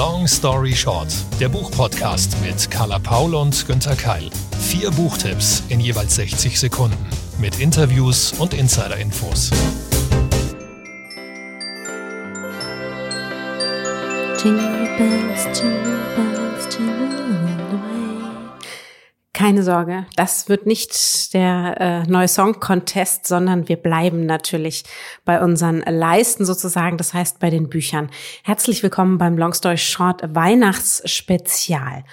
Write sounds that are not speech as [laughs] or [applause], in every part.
Long Story Short, der Buchpodcast mit Carla Paul und Günther Keil. Vier Buchtipps in jeweils 60 Sekunden mit Interviews und Insider-Infos. Jingle bells, jingle bells, jingle. Keine Sorge, das wird nicht der äh, neue Song Contest, sondern wir bleiben natürlich bei unseren Leisten sozusagen, das heißt bei den Büchern. Herzlich willkommen beim Long Story Short Weihnachtsspezial.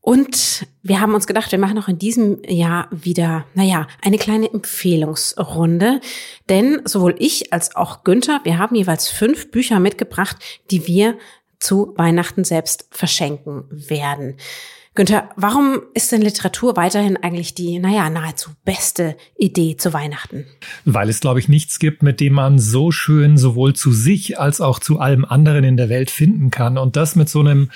Und wir haben uns gedacht, wir machen auch in diesem Jahr wieder, naja, eine kleine Empfehlungsrunde. Denn sowohl ich als auch Günther, wir haben jeweils fünf Bücher mitgebracht, die wir zu Weihnachten selbst verschenken werden. Günther, warum ist denn Literatur weiterhin eigentlich die, naja, nahezu beste Idee zu Weihnachten? Weil es, glaube ich, nichts gibt, mit dem man so schön sowohl zu sich als auch zu allem anderen in der Welt finden kann. Und das mit so einem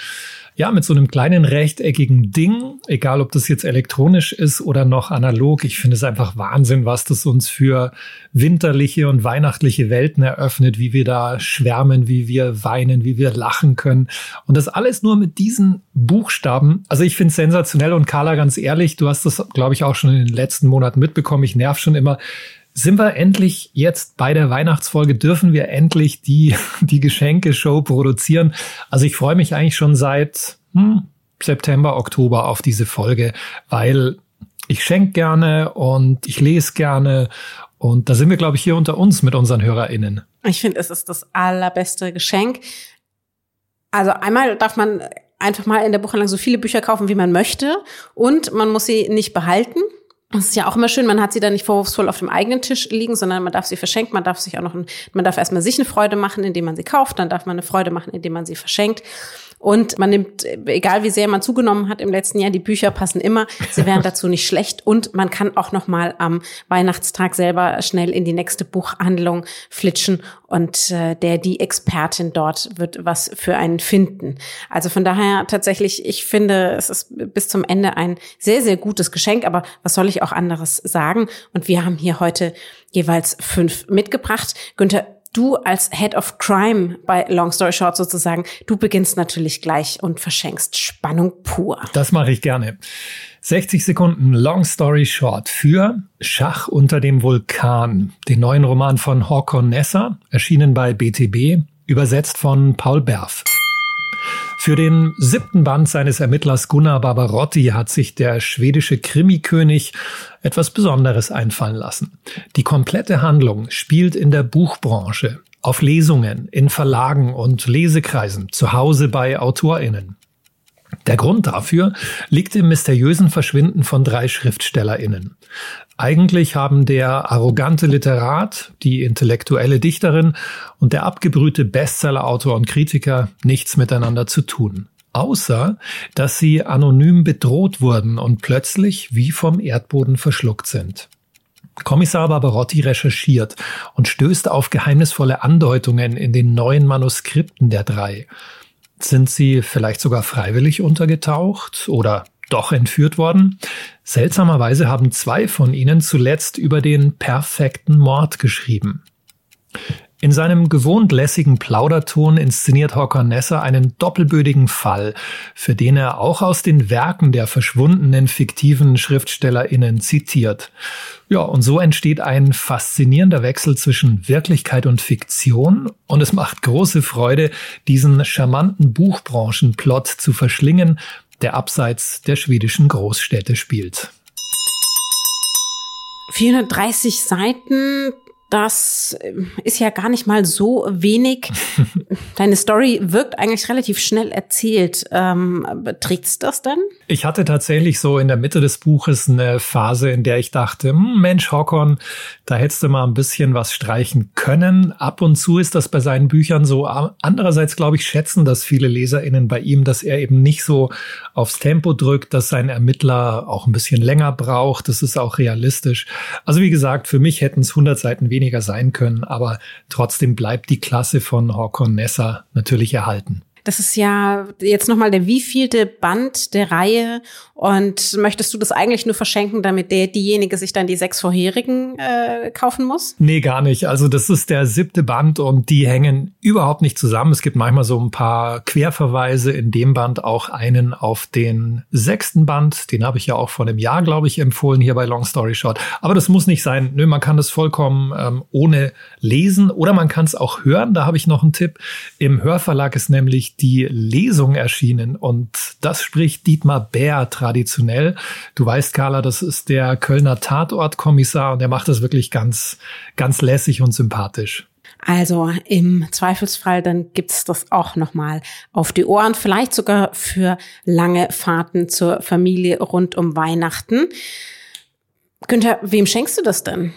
ja, mit so einem kleinen rechteckigen Ding, egal ob das jetzt elektronisch ist oder noch analog. Ich finde es einfach Wahnsinn, was das uns für winterliche und weihnachtliche Welten eröffnet, wie wir da schwärmen, wie wir weinen, wie wir lachen können. Und das alles nur mit diesen Buchstaben. Also ich finde es sensationell und Carla, ganz ehrlich, du hast das, glaube ich, auch schon in den letzten Monaten mitbekommen. Ich nerv schon immer sind wir endlich jetzt bei der Weihnachtsfolge, dürfen wir endlich die, die Geschenkeshow produzieren. Also ich freue mich eigentlich schon seit hm, September, Oktober auf diese Folge, weil ich schenke gerne und ich lese gerne. Und da sind wir, glaube ich, hier unter uns mit unseren HörerInnen. Ich finde, es ist das allerbeste Geschenk. Also einmal darf man einfach mal in der Buchhandlung so viele Bücher kaufen, wie man möchte. Und man muss sie nicht behalten. Das ist ja auch immer schön, man hat sie dann nicht vorwurfsvoll auf dem eigenen Tisch liegen, sondern man darf sie verschenken, man darf sich auch noch, ein, man darf erstmal sich eine Freude machen, indem man sie kauft, dann darf man eine Freude machen, indem man sie verschenkt. Und man nimmt, egal wie sehr man zugenommen hat im letzten Jahr, die Bücher passen immer. Sie wären [laughs] dazu nicht schlecht. Und man kann auch noch mal am Weihnachtstag selber schnell in die nächste Buchhandlung flitschen und äh, der, die Expertin dort wird was für einen finden. Also von daher tatsächlich, ich finde, es ist bis zum Ende ein sehr, sehr gutes Geschenk. Aber was soll ich auch anderes sagen? Und wir haben hier heute jeweils fünf mitgebracht. Günther, du als Head of Crime bei Long Story Short sozusagen, du beginnst natürlich gleich und verschenkst Spannung pur. Das mache ich gerne. 60 Sekunden Long Story Short für Schach unter dem Vulkan, den neuen Roman von Håkon Nesser, erschienen bei BTB, übersetzt von Paul Berf. Für den siebten Band seines Ermittlers Gunnar Barbarotti hat sich der schwedische Krimikönig etwas Besonderes einfallen lassen. Die komplette Handlung spielt in der Buchbranche, auf Lesungen, in Verlagen und Lesekreisen, zu Hause bei AutorInnen. Der Grund dafür liegt im mysteriösen Verschwinden von drei SchriftstellerInnen. Eigentlich haben der arrogante Literat, die intellektuelle Dichterin und der abgebrühte Bestsellerautor und Kritiker nichts miteinander zu tun. Außer, dass sie anonym bedroht wurden und plötzlich wie vom Erdboden verschluckt sind. Kommissar Barbarotti recherchiert und stößt auf geheimnisvolle Andeutungen in den neuen Manuskripten der drei. Sind sie vielleicht sogar freiwillig untergetaucht oder doch entführt worden? Seltsamerweise haben zwei von ihnen zuletzt über den perfekten Mord geschrieben. In seinem gewohnt lässigen Plauderton inszeniert Håkon Nesser einen doppelbödigen Fall, für den er auch aus den Werken der verschwundenen fiktiven SchriftstellerInnen zitiert. Ja, und so entsteht ein faszinierender Wechsel zwischen Wirklichkeit und Fiktion und es macht große Freude, diesen charmanten Buchbranchenplot zu verschlingen, der abseits der schwedischen Großstädte spielt. 430 Seiten, das ähm, ist ja gar nicht mal so wenig. [laughs] Deine Story wirkt eigentlich relativ schnell erzählt. Ähm, trägt's das denn? Ich hatte tatsächlich so in der Mitte des Buches eine Phase, in der ich dachte, hm, Mensch, Hockon, da hättest du mal ein bisschen was streichen können. Ab und zu ist das bei seinen Büchern so. Andererseits, glaube ich, schätzen das viele LeserInnen bei ihm, dass er eben nicht so aufs Tempo drückt, dass sein Ermittler auch ein bisschen länger braucht. Das ist auch realistisch. Also wie gesagt, für mich hätten es 100 Seiten weniger weniger sein können, aber trotzdem bleibt die Klasse von Håkon Nessa natürlich erhalten. Das ist ja jetzt nochmal der wievielte Band der Reihe. Und möchtest du das eigentlich nur verschenken, damit der, diejenige sich dann die sechs vorherigen äh, kaufen muss? Nee, gar nicht. Also das ist der siebte Band und die hängen überhaupt nicht zusammen. Es gibt manchmal so ein paar Querverweise in dem Band, auch einen auf den sechsten Band. Den habe ich ja auch vor einem Jahr, glaube ich, empfohlen hier bei Long Story Short. Aber das muss nicht sein. Nö, man kann das vollkommen ähm, ohne lesen oder man kann es auch hören. Da habe ich noch einen Tipp. Im Hörverlag ist nämlich die Lesung erschienen und das spricht Dietmar Bär traditionell. Du weißt, Carla, das ist der Kölner Tatortkommissar und der macht das wirklich ganz, ganz lässig und sympathisch. Also im Zweifelsfall, dann gibt's das auch nochmal auf die Ohren, vielleicht sogar für lange Fahrten zur Familie rund um Weihnachten. Günther, wem schenkst du das denn?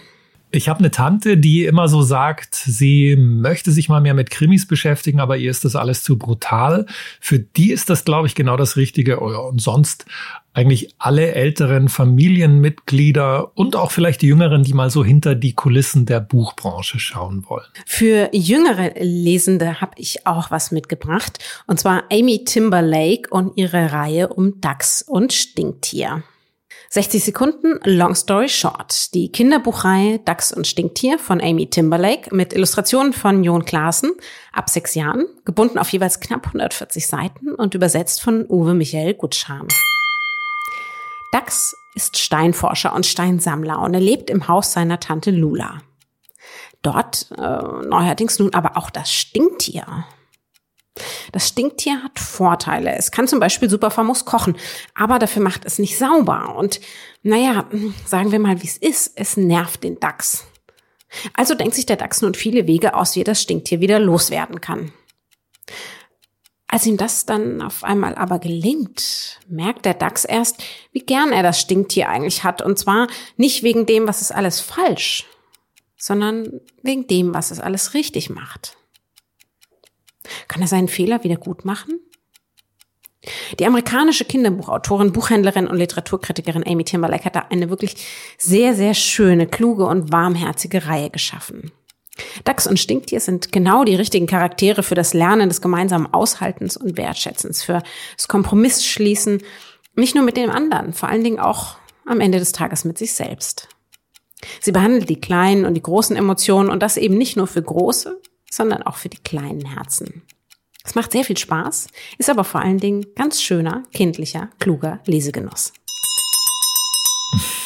Ich habe eine Tante, die immer so sagt, sie möchte sich mal mehr mit Krimis beschäftigen, aber ihr ist das alles zu brutal. Für die ist das, glaube ich, genau das Richtige. Und sonst eigentlich alle älteren Familienmitglieder und auch vielleicht die Jüngeren, die mal so hinter die Kulissen der Buchbranche schauen wollen. Für jüngere Lesende habe ich auch was mitgebracht. Und zwar Amy Timberlake und ihre Reihe um Dachs und Stinktier. 60 Sekunden, Long Story Short. Die Kinderbuchreihe Dachs und Stinktier von Amy Timberlake mit Illustrationen von Jon Klaassen ab sechs Jahren, gebunden auf jeweils knapp 140 Seiten und übersetzt von Uwe Michael Gutschan. Dachs ist Steinforscher und Steinsammler und er lebt im Haus seiner Tante Lula. Dort äh, neuerdings nun aber auch das Stinktier. Das Stinktier hat Vorteile. Es kann zum Beispiel super famos kochen, aber dafür macht es nicht sauber. Und naja, sagen wir mal, wie es ist, es nervt den Dachs. Also denkt sich der Dachs nun viele Wege aus, wie er das Stinktier wieder loswerden kann. Als ihm das dann auf einmal aber gelingt, merkt der Dachs erst, wie gern er das Stinktier eigentlich hat. Und zwar nicht wegen dem, was es alles falsch, sondern wegen dem, was es alles richtig macht. Kann er seinen Fehler wieder gut machen? Die amerikanische Kinderbuchautorin, Buchhändlerin und Literaturkritikerin Amy Timberlake hat da eine wirklich sehr, sehr schöne, kluge und warmherzige Reihe geschaffen. Dachs und Stinktier sind genau die richtigen Charaktere für das Lernen des gemeinsamen Aushaltens und Wertschätzens, für das Kompromissschließen, nicht nur mit dem anderen, vor allen Dingen auch am Ende des Tages mit sich selbst. Sie behandelt die kleinen und die großen Emotionen und das eben nicht nur für große, sondern auch für die kleinen Herzen. Es macht sehr viel Spaß, ist aber vor allen Dingen ganz schöner, kindlicher, kluger Lesegenuss.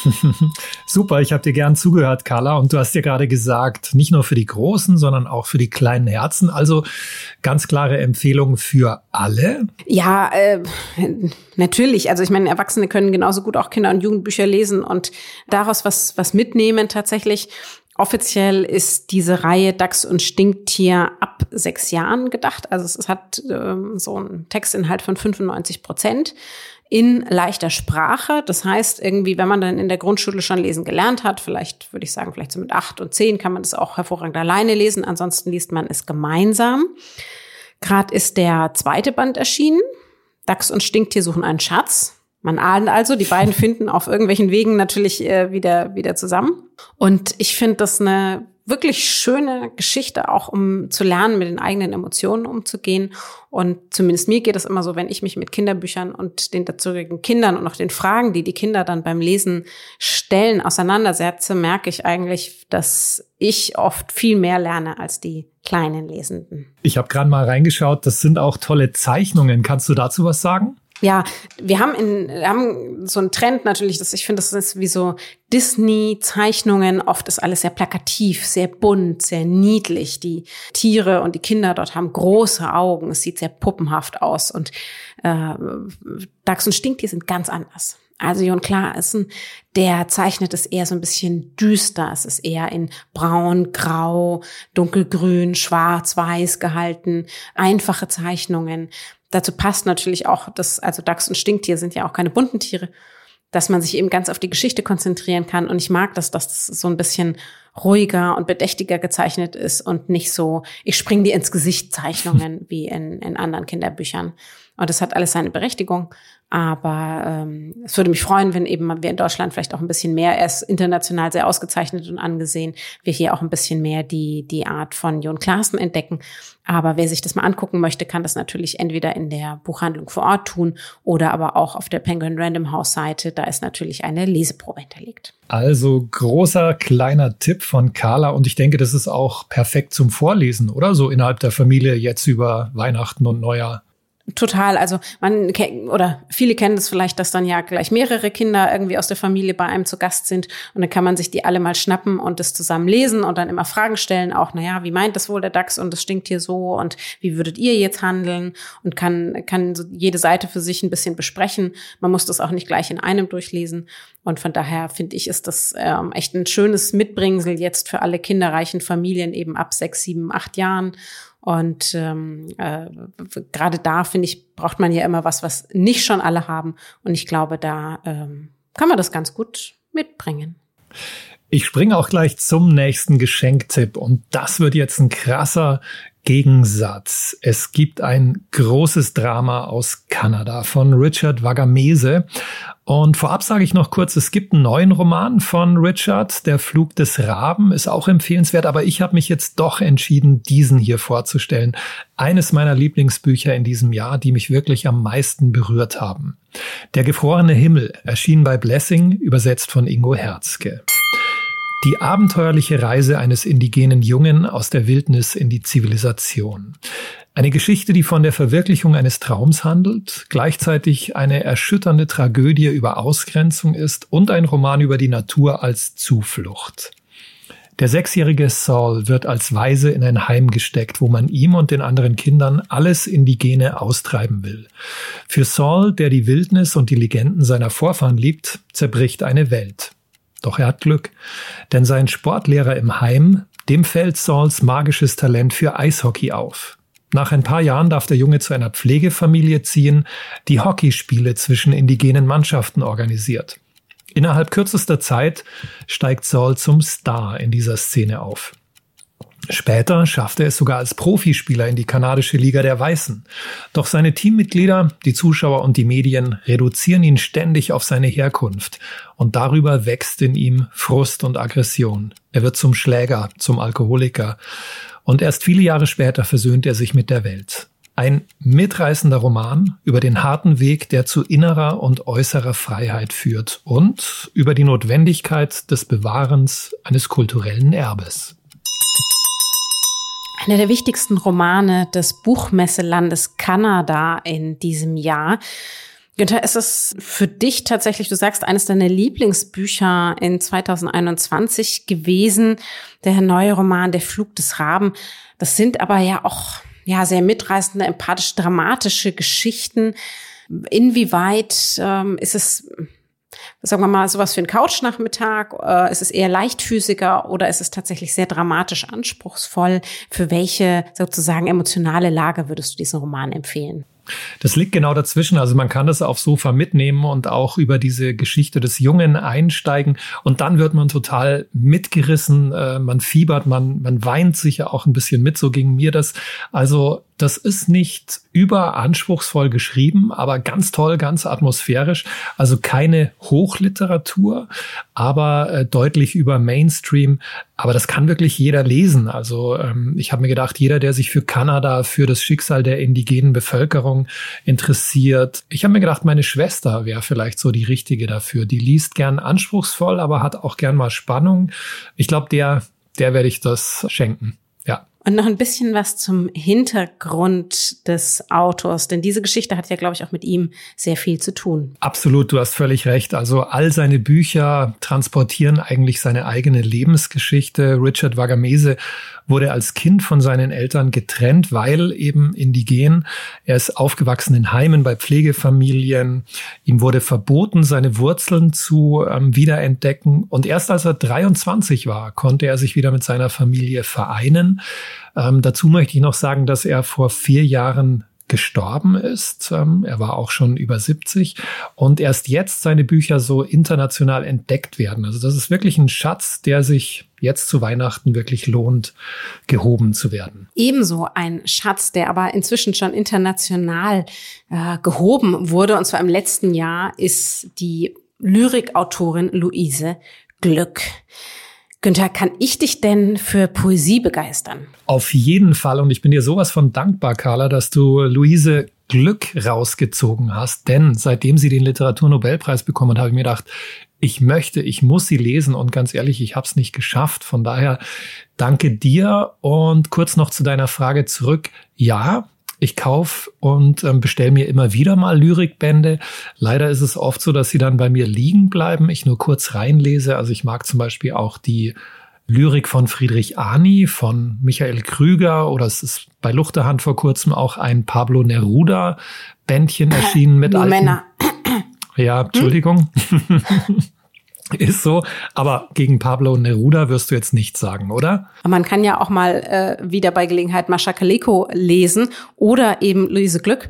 [laughs] Super, ich habe dir gern zugehört, Carla. Und du hast ja gerade gesagt, nicht nur für die Großen, sondern auch für die kleinen Herzen. Also ganz klare Empfehlung für alle. Ja, äh, natürlich. Also ich meine, Erwachsene können genauso gut auch Kinder- und Jugendbücher lesen und daraus was, was mitnehmen tatsächlich. Offiziell ist diese Reihe Dachs und Stinktier ab sechs Jahren gedacht. Also es hat ähm, so einen Textinhalt von 95 Prozent in leichter Sprache. Das heißt, irgendwie, wenn man dann in der Grundschule schon lesen gelernt hat, vielleicht würde ich sagen, vielleicht so mit acht und zehn kann man das auch hervorragend alleine lesen. Ansonsten liest man es gemeinsam. Gerade ist der zweite Band erschienen. Dachs und Stinktier suchen einen Schatz. Man ahnt also, die beiden finden auf irgendwelchen Wegen natürlich äh, wieder, wieder zusammen. Und ich finde das eine wirklich schöne Geschichte, auch um zu lernen, mit den eigenen Emotionen umzugehen. Und zumindest mir geht es immer so, wenn ich mich mit Kinderbüchern und den dazugehörigen Kindern und auch den Fragen, die die Kinder dann beim Lesen stellen, auseinandersetze, merke ich eigentlich, dass ich oft viel mehr lerne als die kleinen Lesenden. Ich habe gerade mal reingeschaut, das sind auch tolle Zeichnungen. Kannst du dazu was sagen? Ja, wir haben in wir haben so einen Trend natürlich, dass ich finde, das ist wie so Disney-Zeichnungen. Oft ist alles sehr plakativ, sehr bunt, sehr niedlich. Die Tiere und die Kinder dort haben große Augen. Es sieht sehr puppenhaft aus. Und äh, Dachs und Stinktier sind ganz anders. Also Jon Klaassen, der zeichnet es eher so ein bisschen düster. Es ist eher in braun, grau, dunkelgrün, schwarz, weiß gehalten. Einfache Zeichnungen. Dazu passt natürlich auch, dass, also Dachs und Stinktier sind ja auch keine bunten Tiere, dass man sich eben ganz auf die Geschichte konzentrieren kann. Und ich mag das, dass das so ein bisschen ruhiger und bedächtiger gezeichnet ist und nicht so, ich spring dir ins Gesicht Zeichnungen [laughs] wie in, in anderen Kinderbüchern. Und das hat alles seine Berechtigung. Aber ähm, es würde mich freuen, wenn eben wir in Deutschland vielleicht auch ein bisschen mehr, er ist international sehr ausgezeichnet und angesehen, wir hier auch ein bisschen mehr die, die Art von Jon Klaassen entdecken. Aber wer sich das mal angucken möchte, kann das natürlich entweder in der Buchhandlung vor Ort tun oder aber auch auf der Penguin Random House Seite. Da ist natürlich eine Leseprobe hinterlegt. Also großer kleiner Tipp von Carla und ich denke, das ist auch perfekt zum Vorlesen, oder? So innerhalb der Familie jetzt über Weihnachten und Neujahr. Total. Also man oder viele kennen das vielleicht, dass dann ja gleich mehrere Kinder irgendwie aus der Familie bei einem zu Gast sind und dann kann man sich die alle mal schnappen und das zusammen lesen und dann immer Fragen stellen, auch, naja, wie meint das wohl der DAX und das stinkt hier so und wie würdet ihr jetzt handeln und kann, kann so jede Seite für sich ein bisschen besprechen. Man muss das auch nicht gleich in einem durchlesen. Und von daher finde ich, ist das ähm, echt ein schönes Mitbringsel jetzt für alle kinderreichen Familien eben ab sechs, sieben, acht Jahren. Und ähm, äh, gerade da, finde ich, braucht man ja immer was, was nicht schon alle haben. Und ich glaube, da ähm, kann man das ganz gut mitbringen. Ich springe auch gleich zum nächsten Geschenktipp und das wird jetzt ein krasser Gegensatz. Es gibt ein großes Drama aus Kanada von Richard Wagamese. Und vorab sage ich noch kurz, es gibt einen neuen Roman von Richard, Der Flug des Raben, ist auch empfehlenswert, aber ich habe mich jetzt doch entschieden, diesen hier vorzustellen. Eines meiner Lieblingsbücher in diesem Jahr, die mich wirklich am meisten berührt haben. Der gefrorene Himmel erschien bei Blessing, übersetzt von Ingo Herzke. Die abenteuerliche Reise eines indigenen Jungen aus der Wildnis in die Zivilisation. Eine Geschichte, die von der Verwirklichung eines Traums handelt, gleichzeitig eine erschütternde Tragödie über Ausgrenzung ist und ein Roman über die Natur als Zuflucht. Der sechsjährige Saul wird als Weise in ein Heim gesteckt, wo man ihm und den anderen Kindern alles Indigene austreiben will. Für Saul, der die Wildnis und die Legenden seiner Vorfahren liebt, zerbricht eine Welt. Doch er hat Glück, denn sein Sportlehrer im Heim, dem fällt Sauls magisches Talent für Eishockey auf. Nach ein paar Jahren darf der Junge zu einer Pflegefamilie ziehen, die Hockeyspiele zwischen indigenen Mannschaften organisiert. Innerhalb kürzester Zeit steigt Saul zum Star in dieser Szene auf. Später schaffte er es sogar als Profispieler in die kanadische Liga der Weißen. Doch seine Teammitglieder, die Zuschauer und die Medien reduzieren ihn ständig auf seine Herkunft und darüber wächst in ihm Frust und Aggression. Er wird zum Schläger, zum Alkoholiker und erst viele Jahre später versöhnt er sich mit der Welt. Ein mitreißender Roman über den harten Weg, der zu innerer und äußerer Freiheit führt und über die Notwendigkeit des Bewahrens eines kulturellen Erbes. Einer der wichtigsten Romane des Buchmesselandes Kanada in diesem Jahr. Günther, ist es für dich tatsächlich, du sagst, eines deiner Lieblingsbücher in 2021 gewesen, der neue Roman Der Flug des Raben. Das sind aber ja auch ja sehr mitreißende, empathisch dramatische Geschichten. Inwieweit ähm, ist es sagen wir mal, sowas für einen Couchnachmittag? Äh, ist es eher leichtfüßiger oder ist es tatsächlich sehr dramatisch anspruchsvoll? Für welche sozusagen emotionale Lage würdest du diesen Roman empfehlen? Das liegt genau dazwischen. Also man kann das aufs Sofa mitnehmen und auch über diese Geschichte des Jungen einsteigen. Und dann wird man total mitgerissen. Äh, man fiebert, man, man weint sich ja auch ein bisschen mit. So ging mir das. Also das ist nicht überanspruchsvoll geschrieben, aber ganz toll, ganz atmosphärisch. Also keine Hochliteratur, aber äh, deutlich über Mainstream. Aber das kann wirklich jeder lesen. Also ähm, ich habe mir gedacht, jeder, der sich für Kanada, für das Schicksal der indigenen Bevölkerung interessiert. Ich habe mir gedacht, meine Schwester wäre vielleicht so die richtige dafür. Die liest gern anspruchsvoll, aber hat auch gern mal Spannung. Ich glaube, der, der werde ich das schenken. Und noch ein bisschen was zum Hintergrund des Autors, denn diese Geschichte hat ja, glaube ich, auch mit ihm sehr viel zu tun. Absolut, du hast völlig recht. Also all seine Bücher transportieren eigentlich seine eigene Lebensgeschichte. Richard Wagamese wurde als Kind von seinen Eltern getrennt, weil eben indigen. Er ist aufgewachsen in Heimen bei Pflegefamilien. Ihm wurde verboten, seine Wurzeln zu ähm, wiederentdecken. Und erst als er 23 war, konnte er sich wieder mit seiner Familie vereinen. Ähm, dazu möchte ich noch sagen, dass er vor vier Jahren gestorben ist. Ähm, er war auch schon über 70 und erst jetzt seine Bücher so international entdeckt werden. Also das ist wirklich ein Schatz, der sich jetzt zu Weihnachten wirklich lohnt, gehoben zu werden. Ebenso ein Schatz, der aber inzwischen schon international äh, gehoben wurde, und zwar im letzten Jahr, ist die Lyrikautorin Luise Glück. Günther, kann ich dich denn für Poesie begeistern? Auf jeden Fall. Und ich bin dir sowas von dankbar, Carla, dass du Luise Glück rausgezogen hast. Denn seitdem sie den Literaturnobelpreis bekommen hat, habe ich mir gedacht, ich möchte, ich muss sie lesen. Und ganz ehrlich, ich habe es nicht geschafft. Von daher danke dir. Und kurz noch zu deiner Frage zurück. Ja, ich kauf und ähm, bestelle mir immer wieder mal Lyrikbände. Leider ist es oft so, dass sie dann bei mir liegen bleiben. Ich nur kurz reinlese. Also ich mag zum Beispiel auch die Lyrik von Friedrich Ani, von Michael Krüger oder es ist bei Luchterhand vor kurzem auch ein Pablo Neruda Bändchen erschienen mit alten. Männer. Ja, Entschuldigung. Hm? [laughs] Ist so, aber gegen Pablo Neruda wirst du jetzt nichts sagen, oder? Man kann ja auch mal äh, wieder bei Gelegenheit Mascha Kaleko lesen oder eben Luise Glück.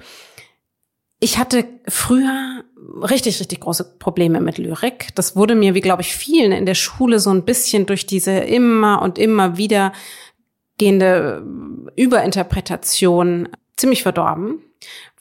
Ich hatte früher richtig, richtig große Probleme mit Lyrik. Das wurde mir, wie glaube ich, vielen in der Schule so ein bisschen durch diese immer und immer wieder gehende Überinterpretation ziemlich verdorben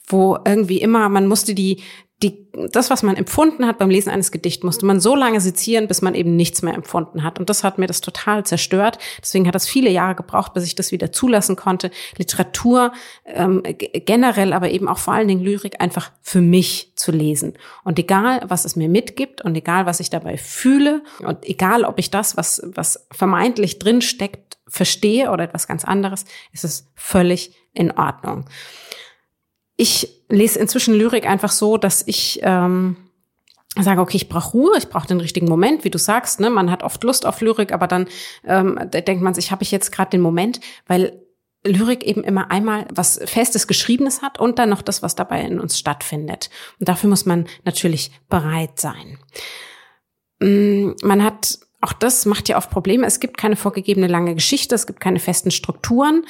wo irgendwie immer, man musste die, die, das, was man empfunden hat beim Lesen eines Gedichts, musste man so lange sezieren, bis man eben nichts mehr empfunden hat. Und das hat mir das total zerstört. Deswegen hat das viele Jahre gebraucht, bis ich das wieder zulassen konnte. Literatur ähm, generell, aber eben auch vor allen Dingen Lyrik einfach für mich zu lesen. Und egal, was es mir mitgibt und egal, was ich dabei fühle und egal, ob ich das, was, was vermeintlich drin steckt, verstehe oder etwas ganz anderes, ist es völlig in Ordnung ich lese inzwischen Lyrik einfach so, dass ich ähm, sage, okay, ich brauche Ruhe, ich brauche den richtigen Moment, wie du sagst. Ne? Man hat oft Lust auf Lyrik, aber dann ähm, denkt man sich, habe ich jetzt gerade den Moment, weil Lyrik eben immer einmal was Festes Geschriebenes hat und dann noch das, was dabei in uns stattfindet. Und dafür muss man natürlich bereit sein. Mm, man hat auch das macht ja oft Probleme. Es gibt keine vorgegebene lange Geschichte, es gibt keine festen Strukturen.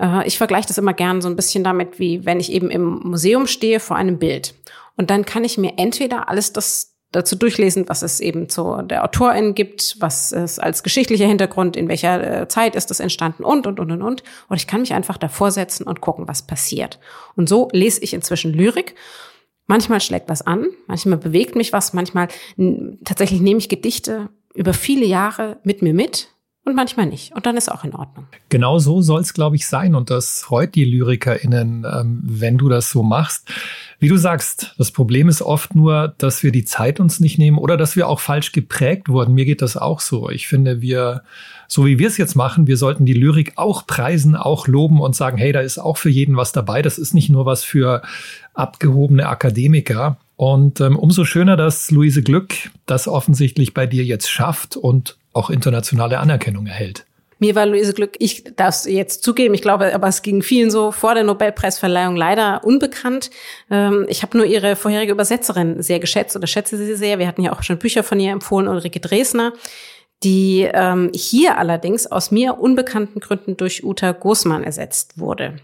Äh, ich vergleiche das immer gern so ein bisschen damit, wie wenn ich eben im Museum stehe vor einem Bild. Und dann kann ich mir entweder alles das dazu durchlesen, was es eben zu der Autorin gibt, was es als geschichtlicher Hintergrund, in welcher äh, Zeit ist das entstanden und, und, und, und, und. Und ich kann mich einfach davor setzen und gucken, was passiert. Und so lese ich inzwischen Lyrik. Manchmal schlägt was an, manchmal bewegt mich was, manchmal tatsächlich nehme ich Gedichte über viele Jahre mit mir mit und manchmal nicht. Und dann ist auch in Ordnung. Genau so soll es, glaube ich, sein. Und das freut die LyrikerInnen, ähm, wenn du das so machst. Wie du sagst, das Problem ist oft nur, dass wir die Zeit uns nicht nehmen oder dass wir auch falsch geprägt wurden. Mir geht das auch so. Ich finde, wir, so wie wir es jetzt machen, wir sollten die Lyrik auch preisen, auch loben und sagen, hey, da ist auch für jeden was dabei. Das ist nicht nur was für abgehobene Akademiker. Und ähm, umso schöner, dass Luise Glück das offensichtlich bei dir jetzt schafft und auch internationale Anerkennung erhält. Mir war Luise Glück, ich darf es jetzt zugeben, ich glaube, aber es ging vielen so vor der Nobelpreisverleihung leider unbekannt. Ähm, ich habe nur ihre vorherige Übersetzerin sehr geschätzt oder schätze sie sehr. Wir hatten ja auch schon Bücher von ihr empfohlen, Ulrike Dresner, die ähm, hier allerdings aus mir unbekannten Gründen durch Uta Gosmann ersetzt wurde.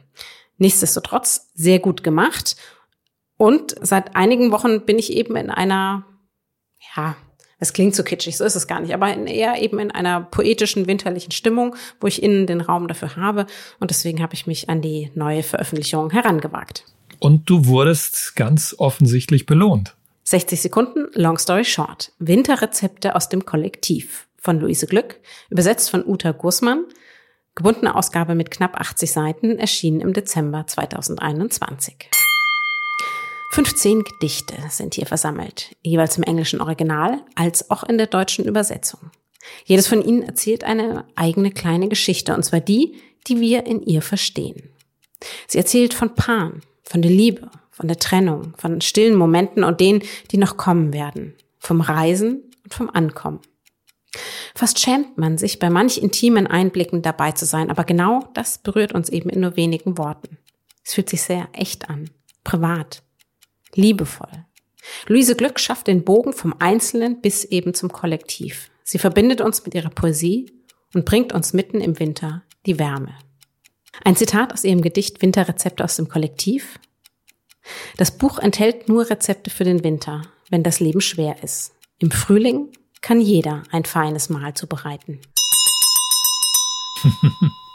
Nichtsdestotrotz sehr gut gemacht. Und seit einigen Wochen bin ich eben in einer, ja, es klingt so kitschig, so ist es gar nicht, aber eher eben in einer poetischen, winterlichen Stimmung, wo ich innen den Raum dafür habe. Und deswegen habe ich mich an die neue Veröffentlichung herangewagt. Und du wurdest ganz offensichtlich belohnt. 60 Sekunden, Long Story Short. Winterrezepte aus dem Kollektiv von Luise Glück, übersetzt von Uta Gussmann. Gebundene Ausgabe mit knapp 80 Seiten, erschienen im Dezember 2021. 15 Gedichte sind hier versammelt, jeweils im englischen Original als auch in der deutschen Übersetzung. Jedes von ihnen erzählt eine eigene kleine Geschichte, und zwar die, die wir in ihr verstehen. Sie erzählt von Paaren, von der Liebe, von der Trennung, von stillen Momenten und denen, die noch kommen werden, vom Reisen und vom Ankommen. Fast schämt man sich, bei manch intimen Einblicken dabei zu sein, aber genau das berührt uns eben in nur wenigen Worten. Es fühlt sich sehr echt an, privat, liebevoll. Luise Glück schafft den Bogen vom Einzelnen bis eben zum Kollektiv. Sie verbindet uns mit ihrer Poesie und bringt uns mitten im Winter die Wärme. Ein Zitat aus ihrem Gedicht Winterrezepte aus dem Kollektiv. Das Buch enthält nur Rezepte für den Winter, wenn das Leben schwer ist. Im Frühling kann jeder ein feines Mahl zubereiten. [laughs]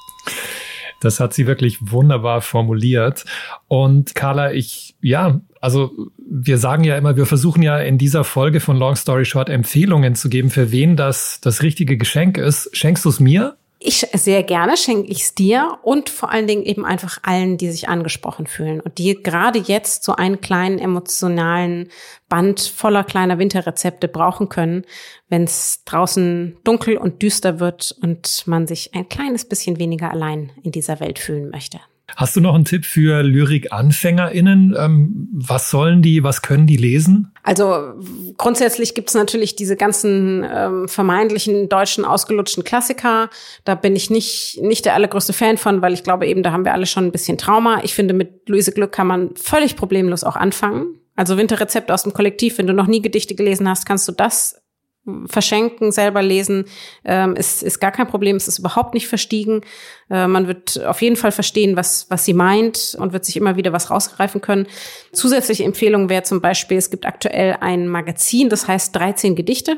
Das hat sie wirklich wunderbar formuliert. Und Carla, ich, ja, also wir sagen ja immer, wir versuchen ja in dieser Folge von Long Story Short Empfehlungen zu geben, für wen das das richtige Geschenk ist. Schenkst du es mir? Ich sehr gerne schenke ich es dir und vor allen Dingen eben einfach allen, die sich angesprochen fühlen und die gerade jetzt so einen kleinen emotionalen Band voller kleiner Winterrezepte brauchen können, wenn es draußen dunkel und düster wird und man sich ein kleines bisschen weniger allein in dieser Welt fühlen möchte. Hast du noch einen Tipp für Lyrik-AnfängerInnen? Ähm, was sollen die, was können die lesen? Also grundsätzlich gibt's natürlich diese ganzen ähm, vermeintlichen deutschen ausgelutschten Klassiker. Da bin ich nicht, nicht der allergrößte Fan von, weil ich glaube eben, da haben wir alle schon ein bisschen Trauma. Ich finde, mit Luise Glück kann man völlig problemlos auch anfangen. Also Winterrezept aus dem Kollektiv, wenn du noch nie Gedichte gelesen hast, kannst du das verschenken, selber lesen, ähm, ist, ist gar kein Problem, es ist überhaupt nicht verstiegen. Äh, man wird auf jeden Fall verstehen, was, was sie meint und wird sich immer wieder was rausgreifen können. Zusätzliche Empfehlung wäre zum Beispiel, es gibt aktuell ein Magazin, das heißt 13 Gedichte.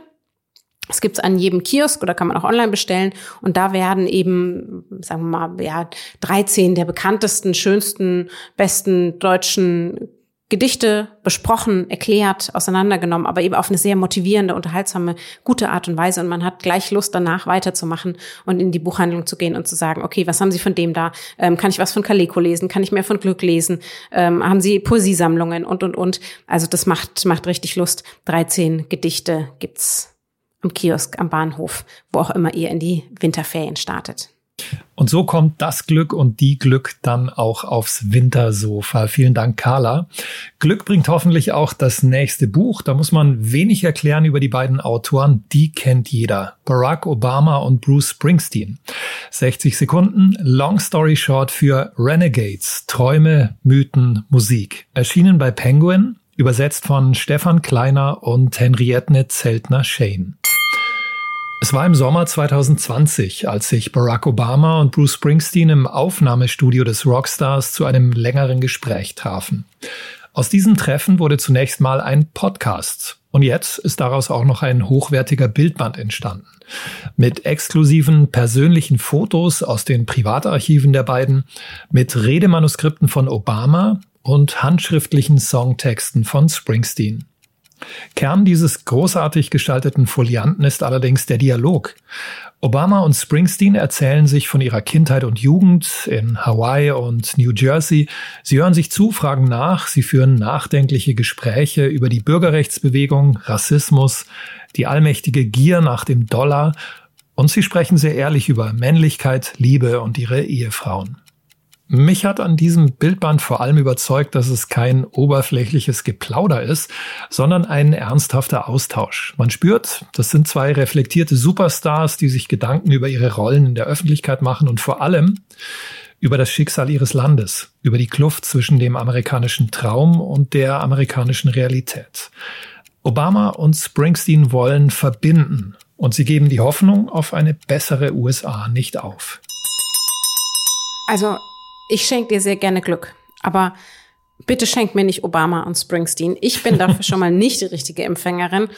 Es gibt's an jedem Kiosk oder kann man auch online bestellen. Und da werden eben, sagen wir mal, ja, 13 der bekanntesten, schönsten, besten deutschen Gedichte besprochen, erklärt, auseinandergenommen, aber eben auf eine sehr motivierende, unterhaltsame, gute Art und Weise. Und man hat gleich Lust, danach weiterzumachen und in die Buchhandlung zu gehen und zu sagen, okay, was haben Sie von dem da? Ähm, kann ich was von Kaleko lesen? Kann ich mehr von Glück lesen? Ähm, haben Sie Poesiesammlungen und, und, und? Also das macht, macht richtig Lust. 13 Gedichte gibt's am Kiosk, am Bahnhof, wo auch immer ihr in die Winterferien startet. Und so kommt das Glück und die Glück dann auch aufs Wintersofa. Vielen Dank, Carla. Glück bringt hoffentlich auch das nächste Buch. Da muss man wenig erklären über die beiden Autoren. Die kennt jeder. Barack Obama und Bruce Springsteen. 60 Sekunden, Long Story Short für Renegades. Träume, Mythen, Musik. Erschienen bei Penguin, übersetzt von Stefan Kleiner und Henriette Zeltner-Shane. Es war im Sommer 2020, als sich Barack Obama und Bruce Springsteen im Aufnahmestudio des Rockstars zu einem längeren Gespräch trafen. Aus diesem Treffen wurde zunächst mal ein Podcast und jetzt ist daraus auch noch ein hochwertiger Bildband entstanden. Mit exklusiven persönlichen Fotos aus den Privatarchiven der beiden, mit Redemanuskripten von Obama und handschriftlichen Songtexten von Springsteen. Kern dieses großartig gestalteten Folianten ist allerdings der Dialog. Obama und Springsteen erzählen sich von ihrer Kindheit und Jugend in Hawaii und New Jersey. Sie hören sich zu, fragen nach, sie führen nachdenkliche Gespräche über die Bürgerrechtsbewegung, Rassismus, die allmächtige Gier nach dem Dollar und sie sprechen sehr ehrlich über Männlichkeit, Liebe und ihre Ehefrauen. Mich hat an diesem Bildband vor allem überzeugt, dass es kein oberflächliches Geplauder ist, sondern ein ernsthafter Austausch. Man spürt, das sind zwei reflektierte Superstars, die sich Gedanken über ihre Rollen in der Öffentlichkeit machen und vor allem über das Schicksal ihres Landes, über die Kluft zwischen dem amerikanischen Traum und der amerikanischen Realität. Obama und Springsteen wollen verbinden und sie geben die Hoffnung auf eine bessere USA nicht auf. Also ich schenke dir sehr gerne Glück, aber bitte schenk mir nicht Obama und Springsteen. Ich bin dafür schon mal nicht die richtige Empfängerin.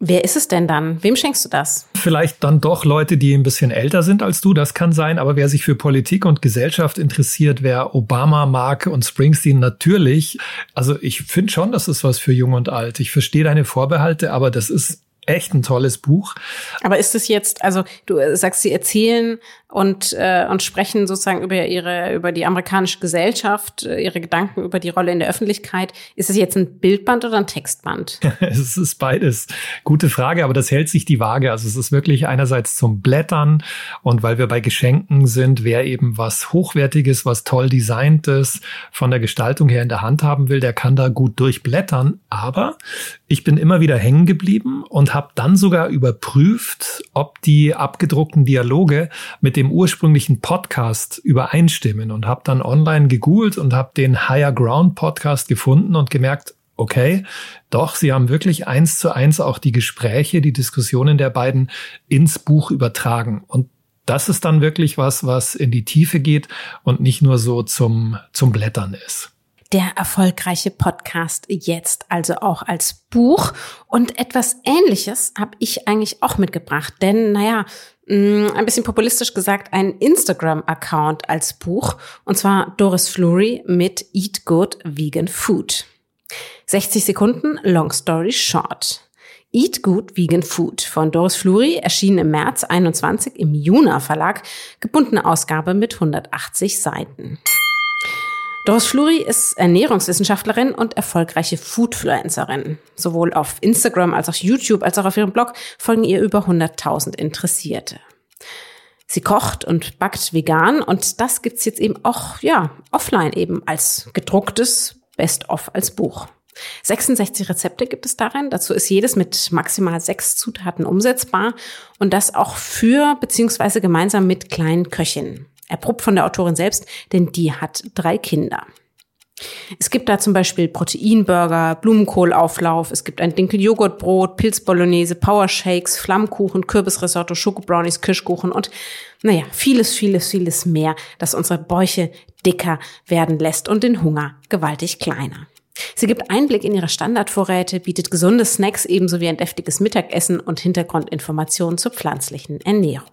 Wer ist es denn dann? Wem schenkst du das? Vielleicht dann doch Leute, die ein bisschen älter sind als du, das kann sein. Aber wer sich für Politik und Gesellschaft interessiert, wer Obama mag und Springsteen natürlich. Also ich finde schon, das ist was für Jung und Alt. Ich verstehe deine Vorbehalte, aber das ist echt ein tolles Buch. Aber ist es jetzt, also du sagst, sie erzählen und, äh, und sprechen sozusagen über ihre, über die amerikanische Gesellschaft, äh, ihre Gedanken über die Rolle in der Öffentlichkeit. Ist es jetzt ein Bildband oder ein Textband? [laughs] es ist beides. Gute Frage, aber das hält sich die Waage. Also es ist wirklich einerseits zum Blättern und weil wir bei Geschenken sind, wer eben was Hochwertiges, was toll designtes von der Gestaltung her in der Hand haben will, der kann da gut durchblättern. Aber ich bin immer wieder hängen geblieben und habe dann sogar überprüft, ob die abgedruckten Dialoge mit dem ursprünglichen Podcast übereinstimmen und habe dann online gegoogelt und habe den Higher Ground Podcast gefunden und gemerkt, okay, doch, sie haben wirklich eins zu eins auch die Gespräche, die Diskussionen der beiden ins Buch übertragen. Und das ist dann wirklich was, was in die Tiefe geht und nicht nur so zum, zum Blättern ist. der erfolgreiche Podcast jetzt also auch als Buch. Und etwas Ähnliches habe ich eigentlich auch mitgebracht, denn naja, ein bisschen populistisch gesagt, ein Instagram-Account als Buch, und zwar Doris Fleury mit Eat Good Vegan Food. 60 Sekunden, Long Story Short. Eat Good Vegan Food von Doris Fluri erschien im März 21 im Juna Verlag, gebundene Ausgabe mit 180 Seiten. Doris Fluri ist Ernährungswissenschaftlerin und erfolgreiche Foodfluencerin. Sowohl auf Instagram als auch YouTube als auch auf ihrem Blog folgen ihr über 100.000 Interessierte. Sie kocht und backt vegan und das gibt's jetzt eben auch, ja, offline eben als gedrucktes Best-of als Buch. 66 Rezepte gibt es darin. Dazu ist jedes mit maximal sechs Zutaten umsetzbar und das auch für beziehungsweise gemeinsam mit kleinen Köchinnen. Erprobt von der Autorin selbst, denn die hat drei Kinder. Es gibt da zum Beispiel Proteinburger, Blumenkohlauflauf, es gibt ein Dinkel-Joghurtbrot, Pilzbolognese, Powershakes, Flammkuchen, Kürbisrisotto, Schokobrownies, Kirschkuchen und naja, vieles, vieles, vieles mehr, das unsere Bäuche dicker werden lässt und den Hunger gewaltig kleiner. Sie gibt Einblick in ihre Standardvorräte, bietet gesunde Snacks ebenso wie ein deftiges Mittagessen und Hintergrundinformationen zur pflanzlichen Ernährung.